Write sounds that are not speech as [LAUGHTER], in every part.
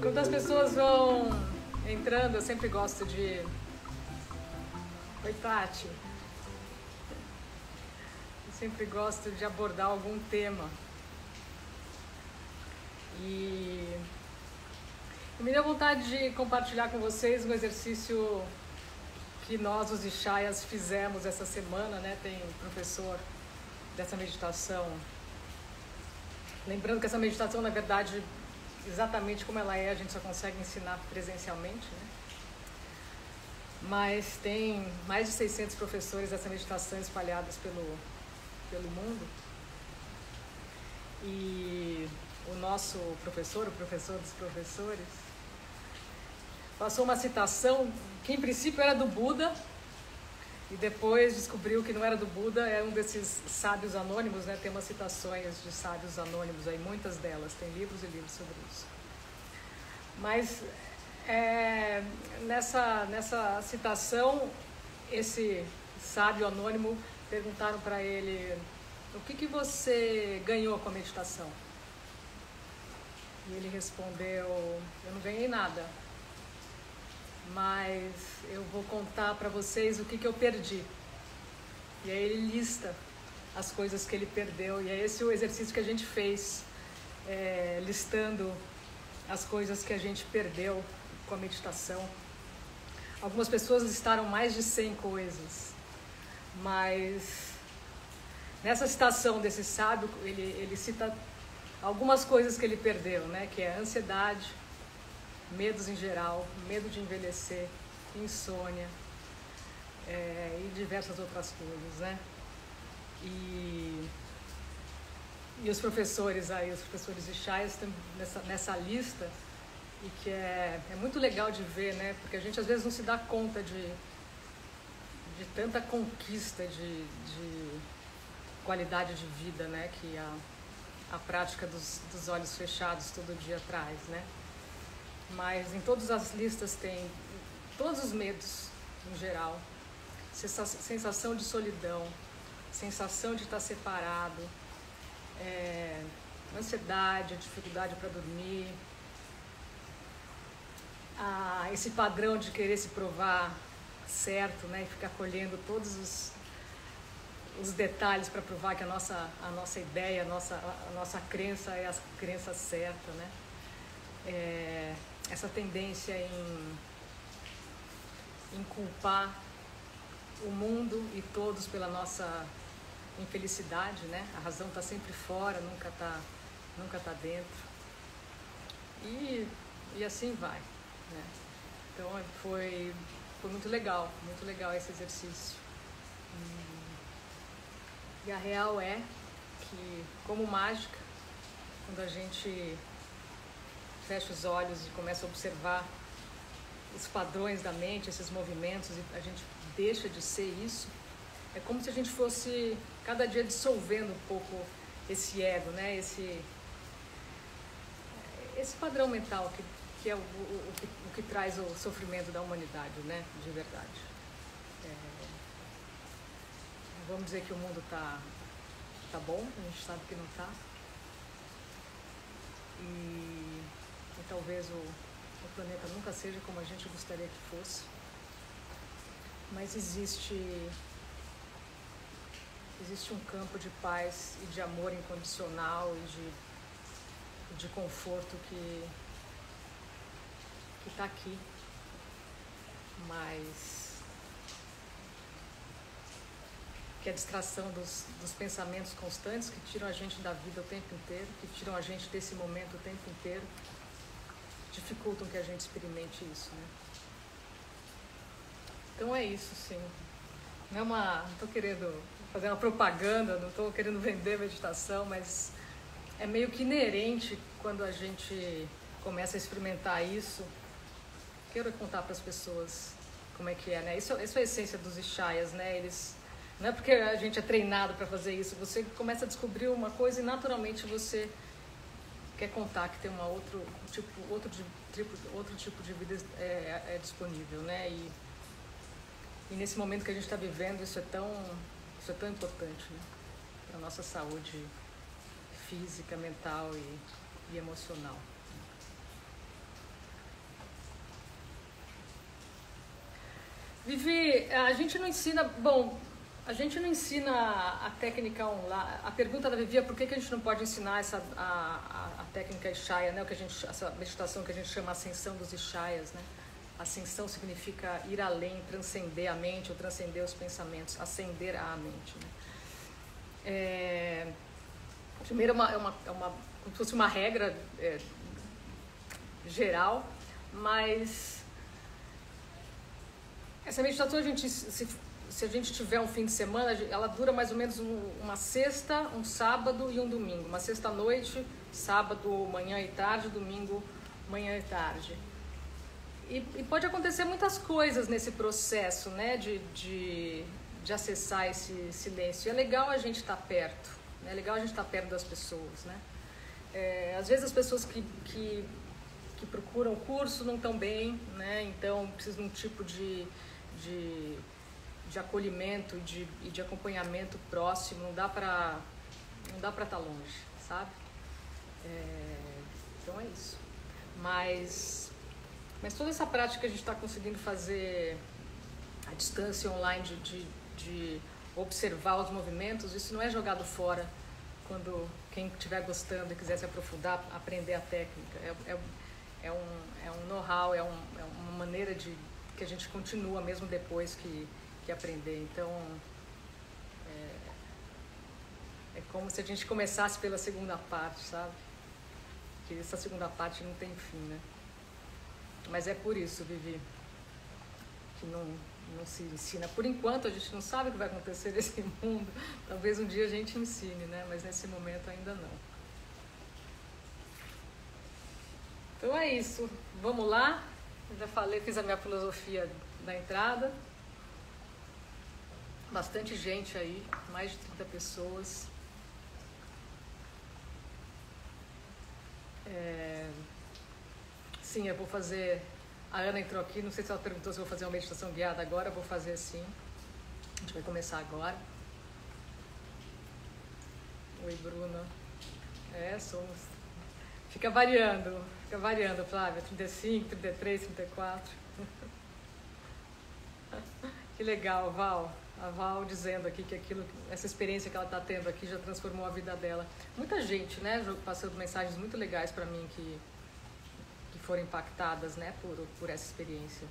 Quando as pessoas vão entrando, eu sempre gosto de. Oi, Tati. Eu sempre gosto de abordar algum tema. E me deu vontade de compartilhar com vocês um exercício que nós, os Ishayas, fizemos essa semana, né? Tem professor dessa meditação. Lembrando que essa meditação, na verdade, exatamente como ela é, a gente só consegue ensinar presencialmente, né? Mas tem mais de 600 professores dessa meditação espalhados pelo, pelo mundo. E o nosso professor, o professor dos professores, passou uma citação que em princípio era do Buda e depois descobriu que não era do Buda, é um desses sábios anônimos, né? Tem umas citações de sábios anônimos aí, muitas delas, tem livros e livros sobre isso. Mas é, nessa, nessa citação, esse sábio anônimo perguntaram para ele o que, que você ganhou com a meditação? E ele respondeu: Eu não ganhei nada, mas eu vou contar para vocês o que, que eu perdi. E aí ele lista as coisas que ele perdeu, e é esse o exercício que a gente fez, é, listando as coisas que a gente perdeu com a meditação. Algumas pessoas listaram mais de 100 coisas, mas nessa citação desse sábio, ele, ele cita algumas coisas que ele perdeu, né? Que é a ansiedade, medos em geral, medo de envelhecer, insônia é, e diversas outras coisas, né? E, e os professores aí, os professores de Chais estão nessa, nessa lista e que é, é muito legal de ver, né? Porque a gente às vezes não se dá conta de, de tanta conquista de, de qualidade de vida, né? Que a, a prática dos, dos olhos fechados todo dia traz, né? Mas em todas as listas tem todos os medos em geral, sensação de solidão, sensação de estar separado, é, ansiedade, dificuldade para dormir, esse padrão de querer se provar certo, né, e ficar colhendo todos os os detalhes para provar que a nossa, a nossa ideia, a nossa, a nossa crença é a crença certa, né? É, essa tendência em, em culpar o mundo e todos pela nossa infelicidade, né? A razão está sempre fora, nunca está nunca tá dentro. E, e assim vai, né? Então foi, foi muito legal, muito legal esse exercício. E a real é que, como mágica, quando a gente fecha os olhos e começa a observar os padrões da mente, esses movimentos, e a gente deixa de ser isso, é como se a gente fosse cada dia dissolvendo um pouco esse ego, né? esse, esse padrão mental que, que é o, o, o, que, o que traz o sofrimento da humanidade, né? de verdade vamos dizer que o mundo está tá bom, a gente sabe que não está. E, talvez o, o planeta nunca seja como a gente gostaria que fosse. Mas existe, existe um campo de paz e de amor incondicional e de, de conforto que está aqui. Mas que a distração dos, dos pensamentos constantes que tiram a gente da vida o tempo inteiro, que tiram a gente desse momento o tempo inteiro, dificultam que a gente experimente isso, né? Então é isso, sim. Não é uma, não estou querendo fazer uma propaganda, não estou querendo vender meditação, mas é meio que inerente quando a gente começa a experimentar isso. Quero contar para as pessoas como é que é, né? Isso, isso é a essência dos Ishayas, né? Eles não é porque a gente é treinado para fazer isso, você começa a descobrir uma coisa e naturalmente você quer contar que tem uma outro tipo, outro tipo, outro tipo de vida é, é, disponível, né? E, e, nesse momento que a gente está vivendo, isso é tão, isso é tão importante, né? para nossa saúde física, mental e, e emocional. Vivi, a gente não ensina. Bom, a gente não ensina a técnica online. A pergunta da Vivi é por que, que a gente não pode ensinar essa, a técnica Ishaya, né? o que a gente, essa meditação que a gente chama ascensão dos Ishayas. Né? Ascensão significa ir além, transcender a mente ou transcender os pensamentos, ascender a mente. Né? É, primeiro, é uma, é uma, é uma, como se fosse uma regra é, geral, mas essa meditação a gente se se a gente tiver um fim de semana, ela dura mais ou menos um, uma sexta, um sábado e um domingo. Uma sexta noite, sábado manhã e tarde, domingo manhã e tarde. E, e pode acontecer muitas coisas nesse processo, né, de, de, de acessar esse silêncio. E é legal a gente estar tá perto, né? é legal a gente estar tá perto das pessoas, né. É, às vezes as pessoas que, que, que procuram curso não estão bem, né, então precisam de um tipo de, de de acolhimento de, e de acompanhamento próximo, não dá para não dá para estar tá longe, sabe? É, então é isso. Mas, mas toda essa prática que a gente está conseguindo fazer à distância online de, de, de, observar os movimentos, isso não é jogado fora quando quem estiver gostando e quiser se aprofundar, aprender a técnica. É, é, é um, é um know-how, é, um, é uma maneira de que a gente continua mesmo depois que que aprender. Então, é, é como se a gente começasse pela segunda parte, sabe? Que essa segunda parte não tem fim, né? Mas é por isso, Vivi, que não, não se ensina. Por enquanto, a gente não sabe o que vai acontecer nesse [LAUGHS] mundo. Talvez um dia a gente ensine, né? Mas nesse momento ainda não. Então é isso. Vamos lá. Eu já falei, fiz a minha filosofia da entrada bastante gente aí, mais de 30 pessoas. É... Sim, eu vou fazer. A Ana entrou aqui, não sei se ela perguntou se eu vou fazer uma meditação guiada agora, eu vou fazer sim. A gente vai começar agora. Oi, Bruna. É, somos. Fica variando, fica variando, Flávia. 35, 33, 34. que legal, Val a Val dizendo aqui que aquilo, essa experiência que ela está tendo aqui já transformou a vida dela. Muita gente, né, passando mensagens muito legais para mim que que foram impactadas, né, por por essa experiência.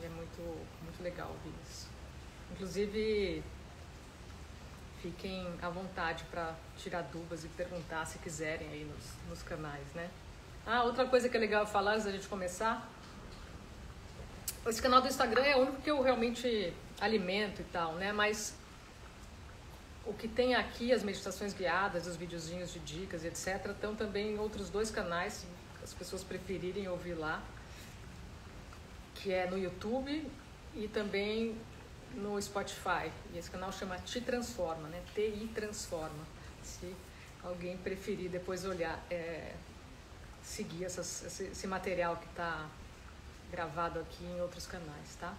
E é muito muito legal ouvir isso. Inclusive fiquem à vontade para tirar dúvidas e perguntar se quiserem aí nos, nos canais, né? Ah, outra coisa que é legal falar antes da gente começar. Esse canal do Instagram é o único que eu realmente alimento e tal, né? Mas o que tem aqui, as meditações guiadas, os videozinhos de dicas, etc., estão também em outros dois canais, se as pessoas preferirem ouvir lá, que é no YouTube e também no Spotify. E esse canal chama Te Transforma, né? TI Transforma. Se alguém preferir depois olhar, é, seguir essas, esse, esse material que está gravado aqui em outros canais, tá?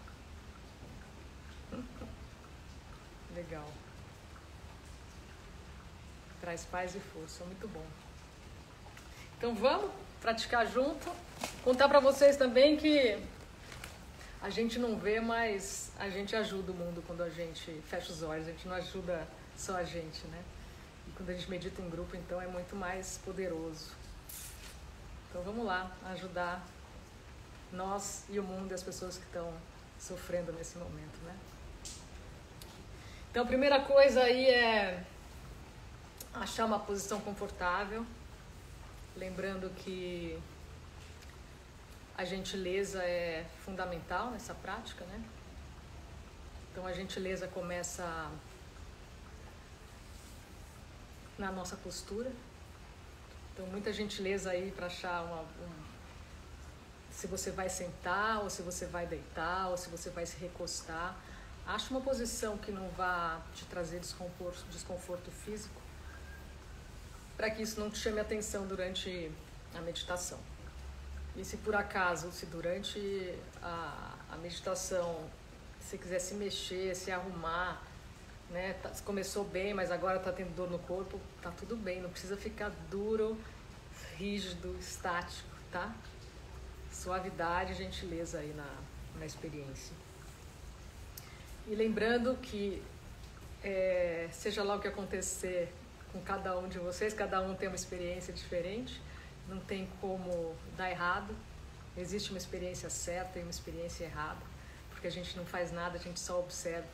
Legal. Traz paz e força, muito bom. Então vamos praticar junto. Contar para vocês também que a gente não vê, mas a gente ajuda o mundo quando a gente fecha os olhos. A gente não ajuda só a gente, né? E quando a gente medita em grupo, então é muito mais poderoso. Então vamos lá ajudar nós e o mundo e as pessoas que estão sofrendo nesse momento, né? Então, a primeira coisa aí é achar uma posição confortável, lembrando que a gentileza é fundamental nessa prática, né? Então, a gentileza começa na nossa postura. Então, muita gentileza aí para achar uma, um, se você vai sentar, ou se você vai deitar, ou se você vai se recostar. Acha uma posição que não vá te trazer desconforto, desconforto físico, para que isso não te chame atenção durante a meditação. E se por acaso, se durante a, a meditação você quiser se mexer, se arrumar, né? Tá, começou bem, mas agora está tendo dor no corpo, tá tudo bem, não precisa ficar duro, rígido, estático, tá? Suavidade e gentileza aí na, na experiência. E lembrando que, é, seja lá o que acontecer com cada um de vocês, cada um tem uma experiência diferente, não tem como dar errado, existe uma experiência certa e uma experiência errada, porque a gente não faz nada, a gente só observa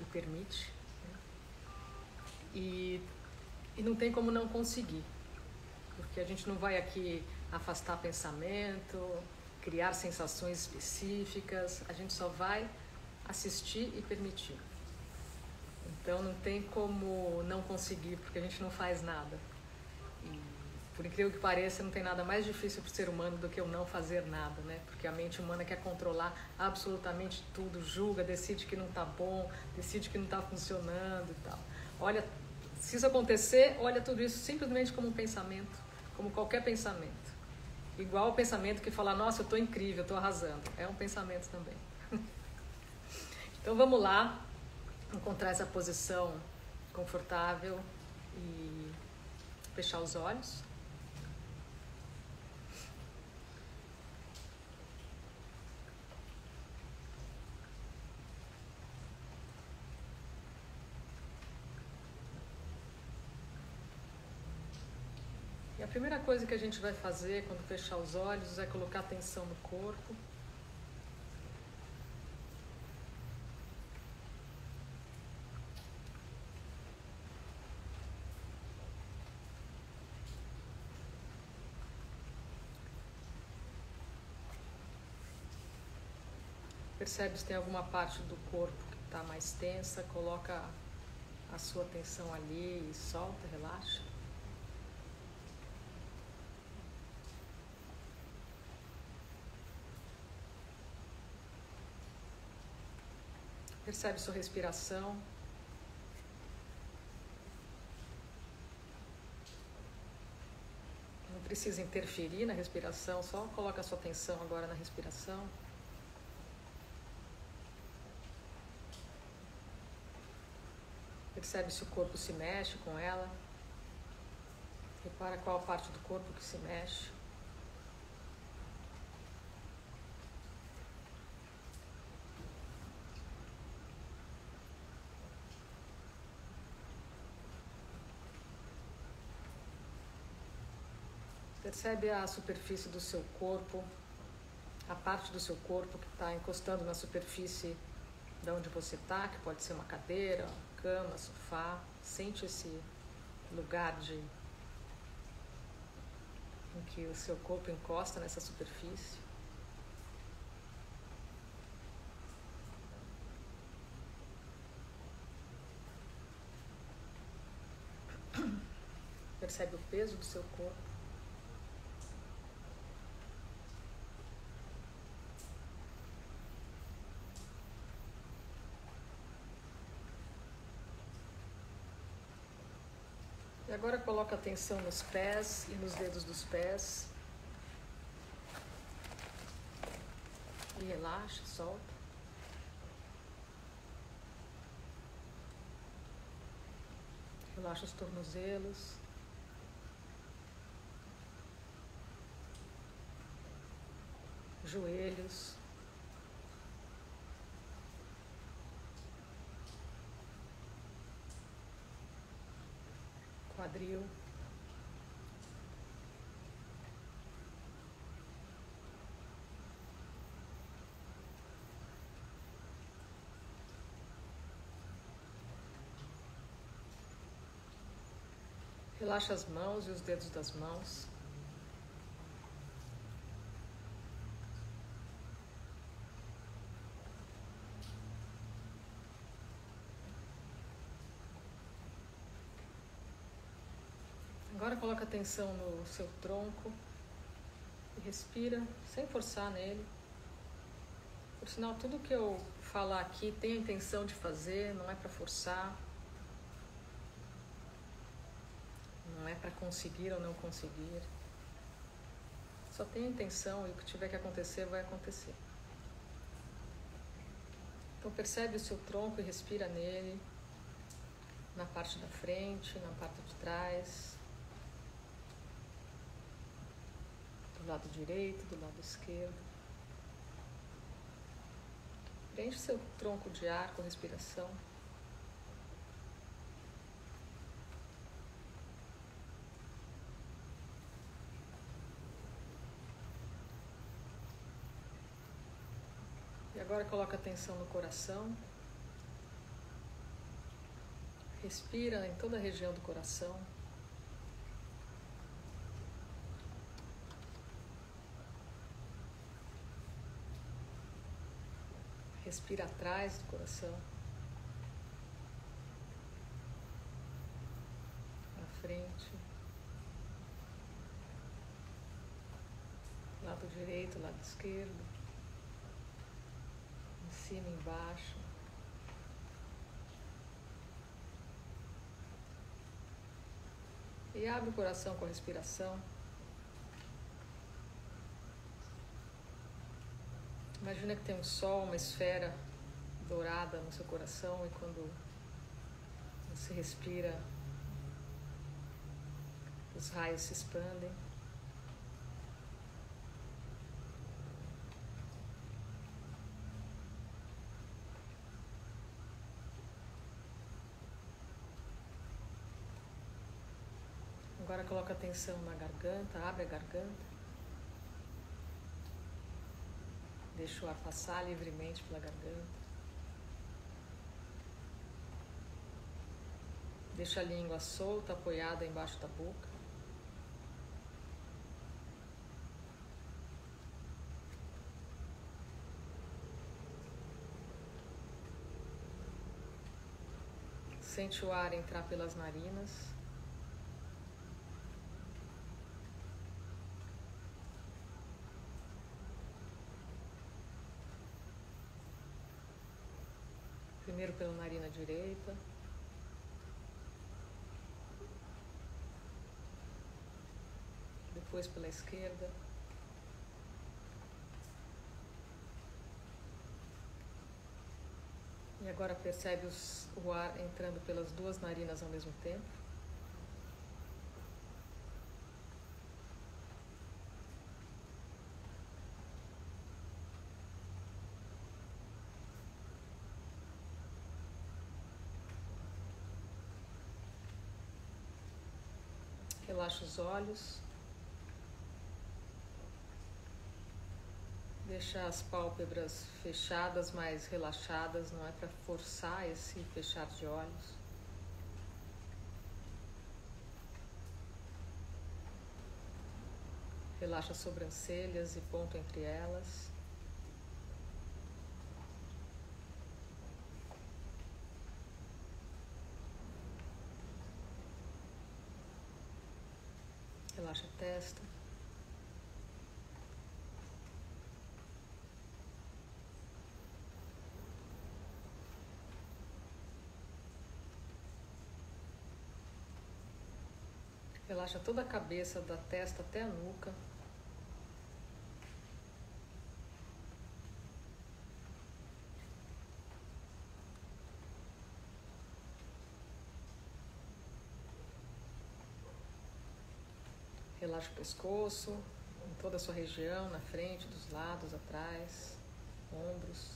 e permite. E, e não tem como não conseguir, porque a gente não vai aqui afastar pensamento, criar sensações específicas, a gente só vai assistir e permitir. Então não tem como não conseguir, porque a gente não faz nada. E, por incrível que pareça, não tem nada mais difícil para o ser humano do que o não fazer nada, né? Porque a mente humana quer controlar absolutamente tudo, julga, decide que não está bom, decide que não está funcionando e tal. Olha se isso acontecer, olha tudo isso simplesmente como um pensamento, como qualquer pensamento. Igual o pensamento que fala, nossa, eu estou incrível, eu estou arrasando. É um pensamento também. Então vamos lá, encontrar essa posição confortável e fechar os olhos. A primeira coisa que a gente vai fazer quando fechar os olhos é colocar atenção no corpo. Percebe se tem alguma parte do corpo que está mais tensa, coloca a sua atenção ali e solta, relaxa. Percebe sua respiração. Não precisa interferir na respiração, só coloca a sua atenção agora na respiração. Percebe se o corpo se mexe com ela. Repara qual parte do corpo que se mexe. Percebe a superfície do seu corpo, a parte do seu corpo que está encostando na superfície de onde você está, que pode ser uma cadeira, cama, sofá. Sente esse lugar de em que o seu corpo encosta nessa superfície. Percebe o peso do seu corpo. Agora coloca atenção nos pés e nos dedos dos pés. E relaxa, solta. Relaxa os tornozelos. Joelhos. Quadril. Relaxa as mãos e os dedos das mãos. Agora coloca atenção no seu tronco e respira sem forçar nele. Por sinal, tudo que eu falar aqui tem a intenção de fazer, não é para forçar. Não é para conseguir ou não conseguir. Só tem a intenção e o que tiver que acontecer vai acontecer. Então percebe o seu tronco e respira nele. na parte da frente, na parte de trás, do lado direito, do lado esquerdo. Preenche seu tronco de ar com respiração. E agora coloca atenção no coração. Respira em toda a região do coração. Respira atrás do coração. Na frente. Lado direito, lado esquerdo. Em cima, embaixo. E abre o coração com a respiração. Imagina que tem um sol, uma esfera dourada no seu coração e quando você respira, os raios se expandem. Agora coloca atenção na garganta, abre a garganta. Deixa o ar passar livremente pela garganta. Deixa a língua solta, apoiada embaixo da boca. Sente o ar entrar pelas narinas. Primeiro pela narina direita. Depois pela esquerda. E agora percebe os, o ar entrando pelas duas narinas ao mesmo tempo. Relaxa os olhos. Deixa as pálpebras fechadas, mas relaxadas, não é para forçar esse fechar de olhos. Relaxa as sobrancelhas e ponto entre elas. Relaxa a testa. Relaxa toda a cabeça, da testa até a nuca. Relaxa o pescoço, em toda a sua região, na frente, dos lados, atrás, ombros.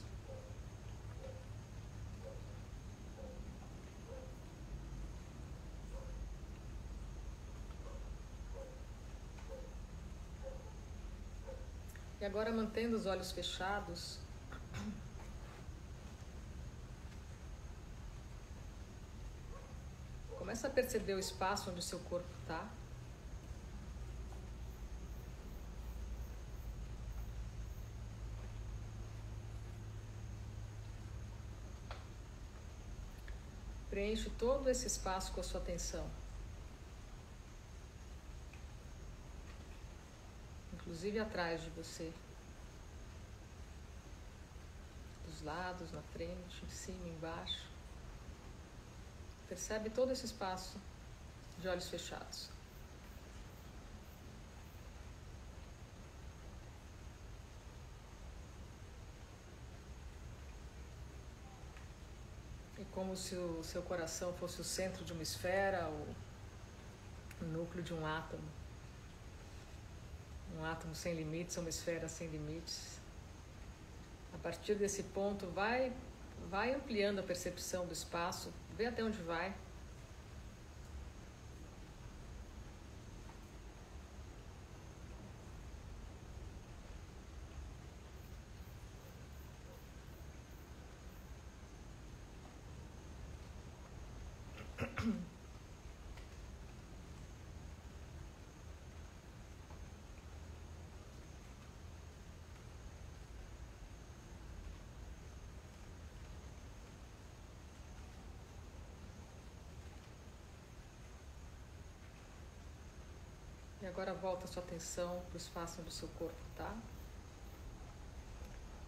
E agora mantendo os olhos fechados, começa a perceber o espaço onde o seu corpo está. Preenche todo esse espaço com a sua atenção. Inclusive atrás de você. Dos lados, na frente, em cima, embaixo. Percebe todo esse espaço de olhos fechados. Como se o seu coração fosse o centro de uma esfera, o núcleo de um átomo. Um átomo sem limites, uma esfera sem limites. A partir desse ponto, vai, vai ampliando a percepção do espaço, vê até onde vai. E agora volta sua atenção para o espaço do seu corpo tá.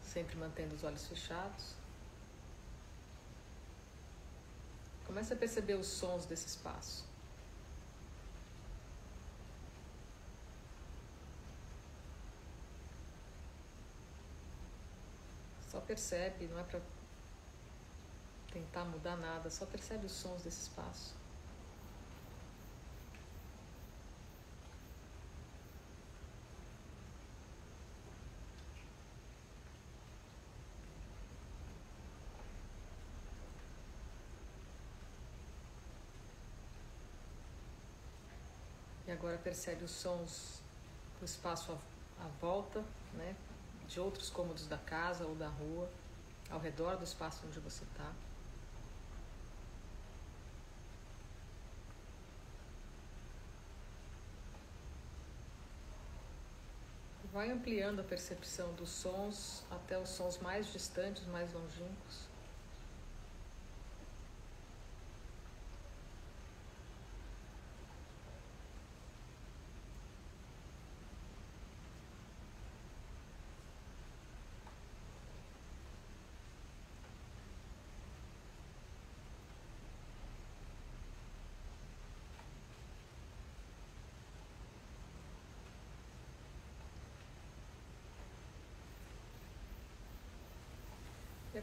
Sempre mantendo os olhos fechados. Comece a perceber os sons desse espaço. Só percebe, não é para tentar mudar nada, só percebe os sons desse espaço. Agora percebe os sons do espaço à, à volta, né? De outros cômodos da casa ou da rua, ao redor do espaço onde você está. Vai ampliando a percepção dos sons até os sons mais distantes, mais longínquos.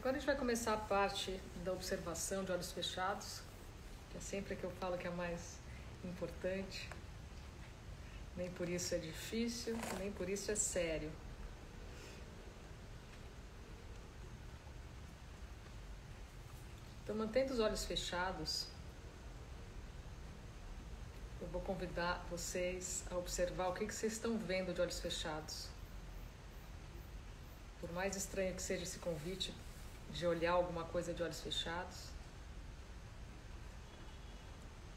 Agora a gente vai começar a parte da observação de olhos fechados, que é sempre a que eu falo que é a mais importante. Nem por isso é difícil, nem por isso é sério. Então, mantendo os olhos fechados, eu vou convidar vocês a observar o que, que vocês estão vendo de olhos fechados. Por mais estranho que seja esse convite, de olhar alguma coisa de olhos fechados.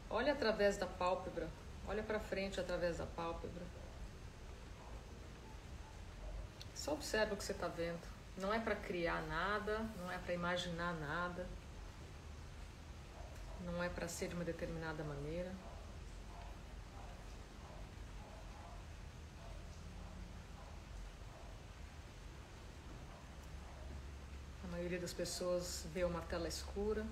Olha através da pálpebra, olha para frente através da pálpebra. Só observa o que você está vendo. Não é para criar nada, não é para imaginar nada, não é para ser de uma determinada maneira. Das pessoas vê uma tela escura.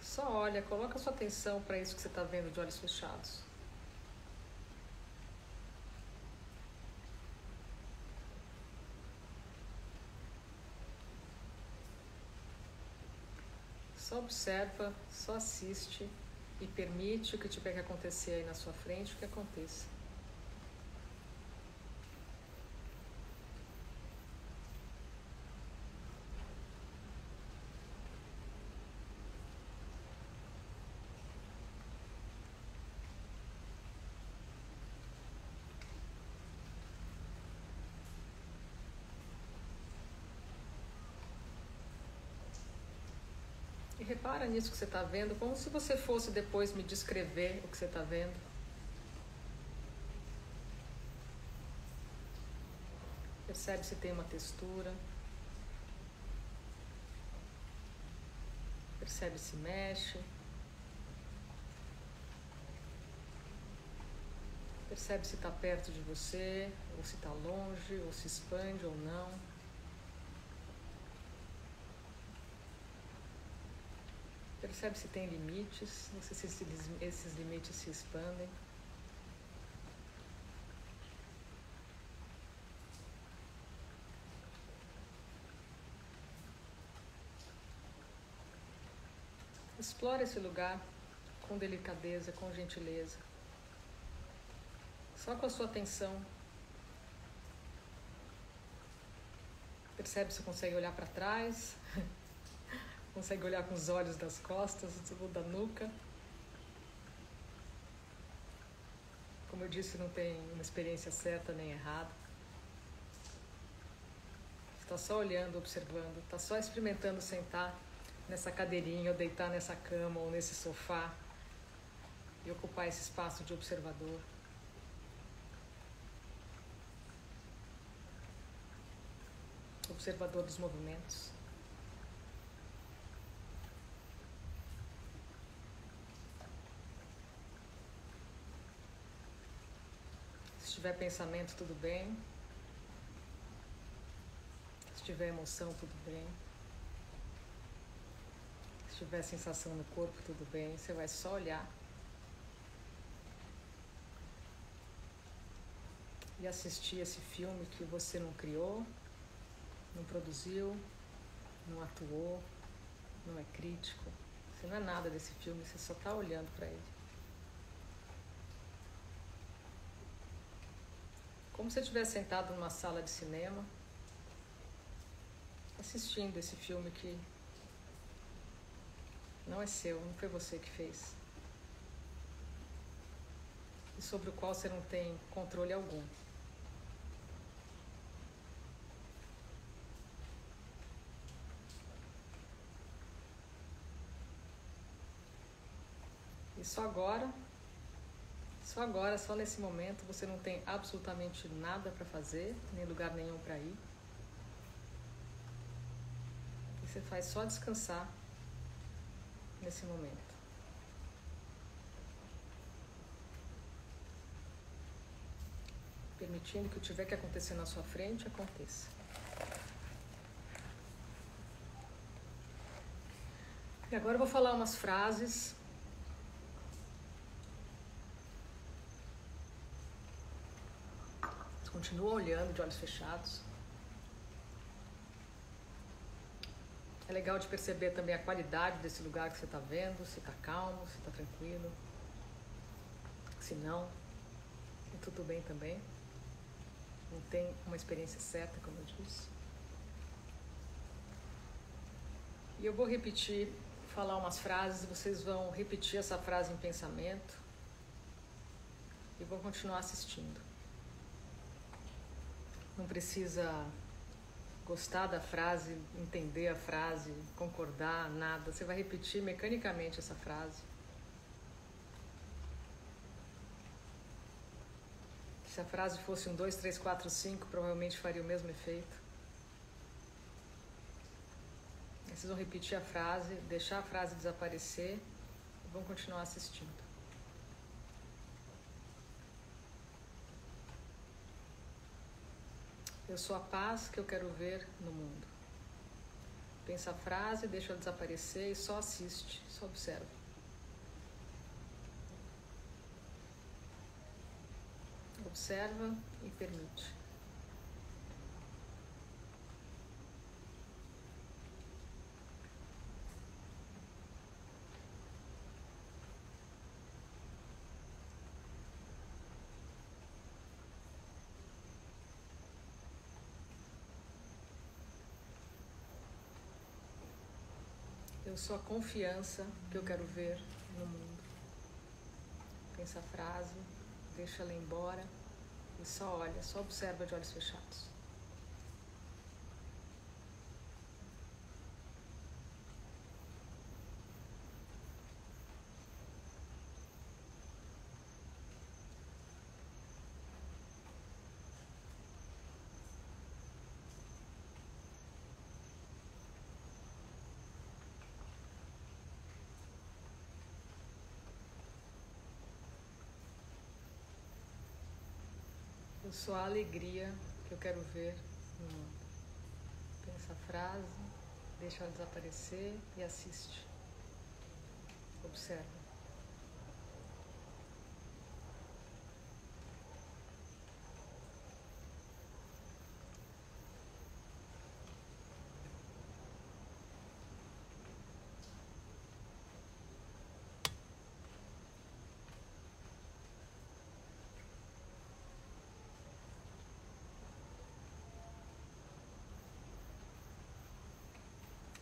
Só olha, coloca sua atenção para isso que você está vendo de olhos fechados. Só observa, só assiste e permite o que tiver que acontecer aí na sua frente, que aconteça. Repara nisso que você está vendo, como se você fosse depois me descrever o que você está vendo. Percebe se tem uma textura. Percebe se mexe. Percebe se está perto de você, ou se está longe, ou se expande ou não. Percebe se tem limites, não sei se esses limites se expandem. Explore esse lugar com delicadeza, com gentileza. Só com a sua atenção. Percebe se consegue olhar para trás, [LAUGHS] consegue olhar com os olhos das costas ou da nuca. Como eu disse, não tem uma experiência certa nem errada. Está só olhando, observando, está só experimentando sentar nessa cadeirinha, ou deitar nessa cama, ou nesse sofá, e ocupar esse espaço de observador. Observador dos movimentos. Tiver pensamento, tudo bem. Se tiver emoção, tudo bem tiver sensação no corpo, tudo bem. Você vai só olhar. E assistir esse filme que você não criou, não produziu, não atuou, não é crítico. Você não é nada desse filme, você só está olhando para ele. Como se você estivesse sentado numa sala de cinema, assistindo esse filme que não é seu, não foi você que fez. E sobre o qual você não tem controle algum. E só agora, só agora, só nesse momento, você não tem absolutamente nada para fazer, nem lugar nenhum para ir. E você faz só descansar nesse momento. Permitindo que o que tiver que acontecer na sua frente aconteça. E agora eu vou falar umas frases. Continua olhando de olhos fechados. É legal de perceber também a qualidade desse lugar que você está vendo, se está calmo, se está tranquilo. Se não, é tudo bem também. Não tem uma experiência certa, como eu disse. E eu vou repetir, falar umas frases, vocês vão repetir essa frase em pensamento e vão continuar assistindo. Não precisa gostar da frase, entender a frase, concordar, nada. Você vai repetir mecanicamente essa frase. Se a frase fosse um 2, 3, 4, 5, provavelmente faria o mesmo efeito. Vocês vão repetir a frase, deixar a frase desaparecer e vão continuar assistindo. Eu sou a paz que eu quero ver no mundo. Pensa a frase, deixa ela desaparecer e só assiste, só observa. Observa e permite. Eu sou a confiança que eu quero ver no mundo. Pensa a frase, deixa ela embora e só olha, só observa de olhos fechados. Eu sou a alegria que eu quero ver no mundo. Pensa a frase, deixa ela desaparecer e assiste. Observa.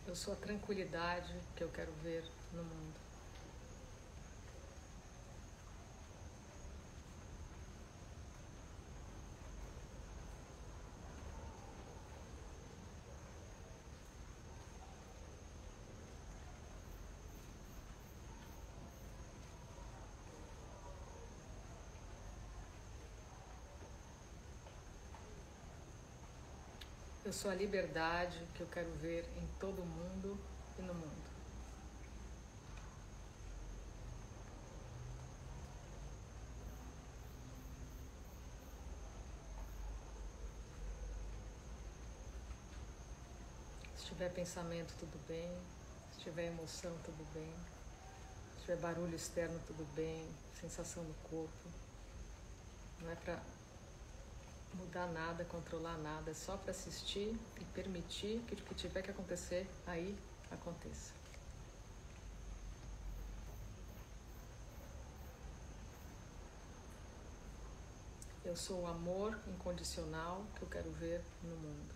Eu sou a tranquilidade que eu quero ver no mundo. Eu sou a liberdade que eu quero ver em todo mundo e no mundo. Se tiver pensamento, tudo bem. Se tiver emoção, tudo bem. Se tiver barulho externo, tudo bem. Sensação no corpo. Não é para mudar nada, controlar nada, é só para assistir e permitir que o que tiver que acontecer aí aconteça. Eu sou o amor incondicional que eu quero ver no mundo.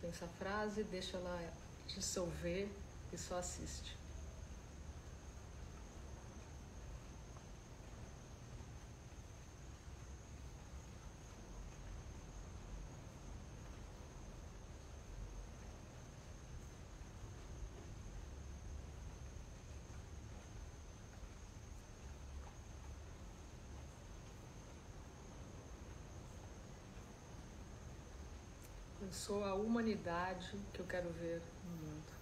Pensa a frase, deixa ela dissolver e só assiste. Sou a humanidade que eu quero ver no mundo.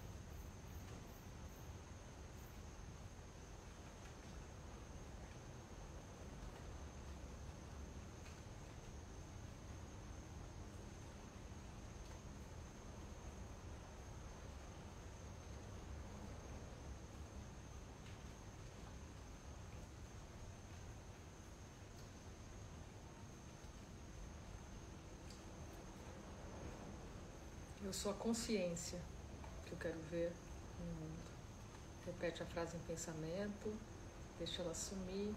Eu sou a consciência que eu quero ver no mundo. Repete a frase em pensamento, deixa ela sumir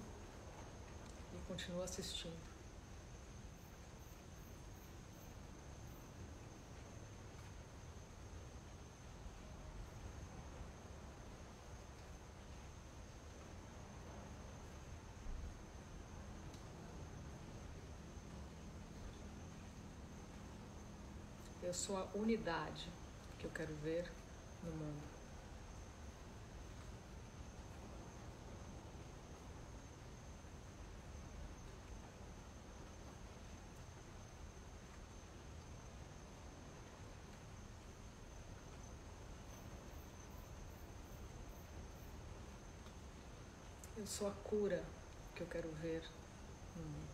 e continua assistindo. Eu sou a unidade que eu quero ver no mundo. Eu sou a cura que eu quero ver no mundo.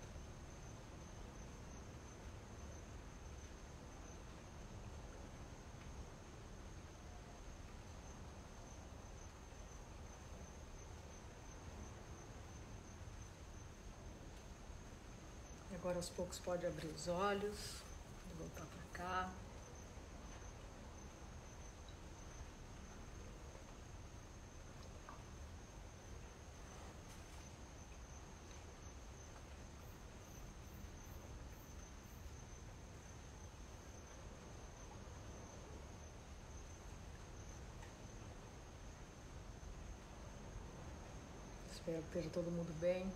Agora aos poucos pode abrir os olhos, voltar para cá. Espero esteja todo mundo bem.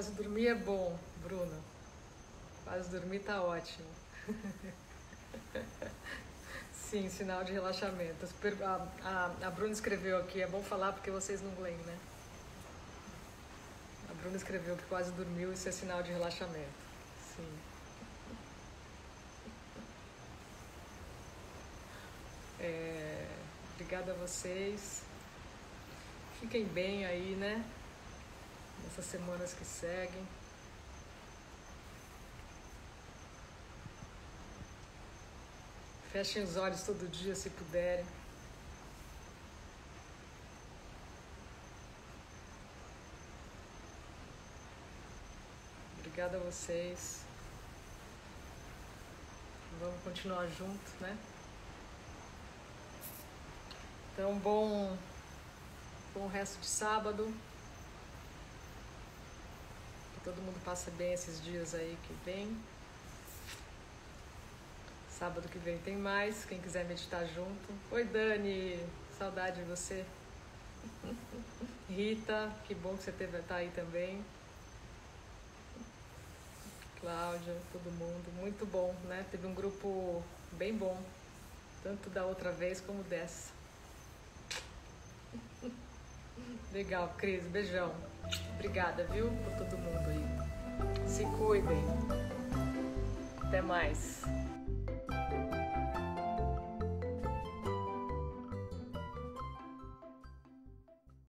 Quase dormir é bom, Bruno. Quase dormir tá ótimo. [LAUGHS] Sim, sinal de relaxamento. A, a, a, Bruna escreveu aqui, é bom falar porque vocês não leem, né? A Bruna escreveu que quase dormiu, isso é sinal de relaxamento. Sim. [LAUGHS] É, obrigada a vocês. Fiquem bem aí, né? Nessas semanas que seguem. Fechem os olhos todo dia se puderem. Obrigada a vocês. Vamos continuar juntos, né? Então, bom, bom resto de sábado. Todo mundo passe bem esses dias aí que vem. Sábado que vem tem mais, quem quiser meditar junto. Oi, Dani, saudade de você. [LAUGHS] Rita, que bom que você teve, tá aí também. Cláudia, todo mundo, muito bom, né? Teve um grupo bem bom, tanto da outra vez como dessa. Legal, Cris, beijão. Obrigada, viu, por todo mundo aí. Se cuidem. Até mais.